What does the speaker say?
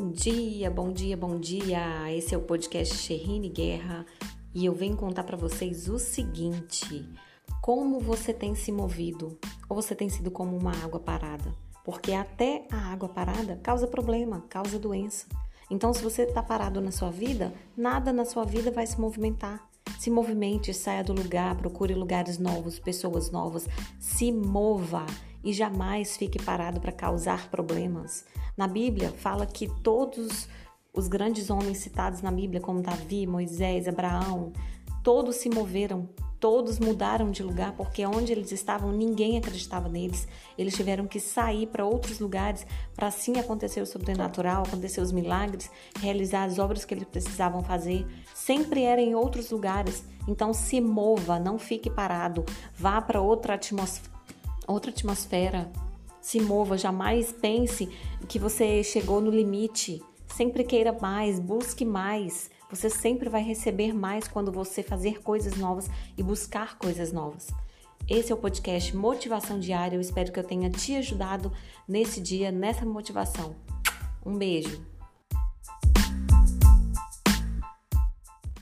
dia, bom dia, bom dia. Esse é o podcast Cherrine Guerra e eu venho contar para vocês o seguinte: como você tem se movido ou você tem sido como uma água parada? Porque até a água parada causa problema, causa doença. Então, se você está parado na sua vida, nada na sua vida vai se movimentar. Se movimente, saia do lugar, procure lugares novos, pessoas novas, se mova e jamais fique parado para causar problemas. Na Bíblia fala que todos os grandes homens citados na Bíblia, como Davi, Moisés, Abraão, todos se moveram, todos mudaram de lugar porque onde eles estavam ninguém acreditava neles. Eles tiveram que sair para outros lugares para assim acontecer o sobrenatural, acontecer os milagres, realizar as obras que eles precisavam fazer. Sempre era em outros lugares. Então se mova, não fique parado, vá para outra atmosfera, outra atmosfera se mova, jamais pense que você chegou no limite. Sempre queira mais, busque mais. Você sempre vai receber mais quando você fazer coisas novas e buscar coisas novas. Esse é o podcast Motivação Diária. Eu espero que eu tenha te ajudado nesse dia, nessa motivação. Um beijo.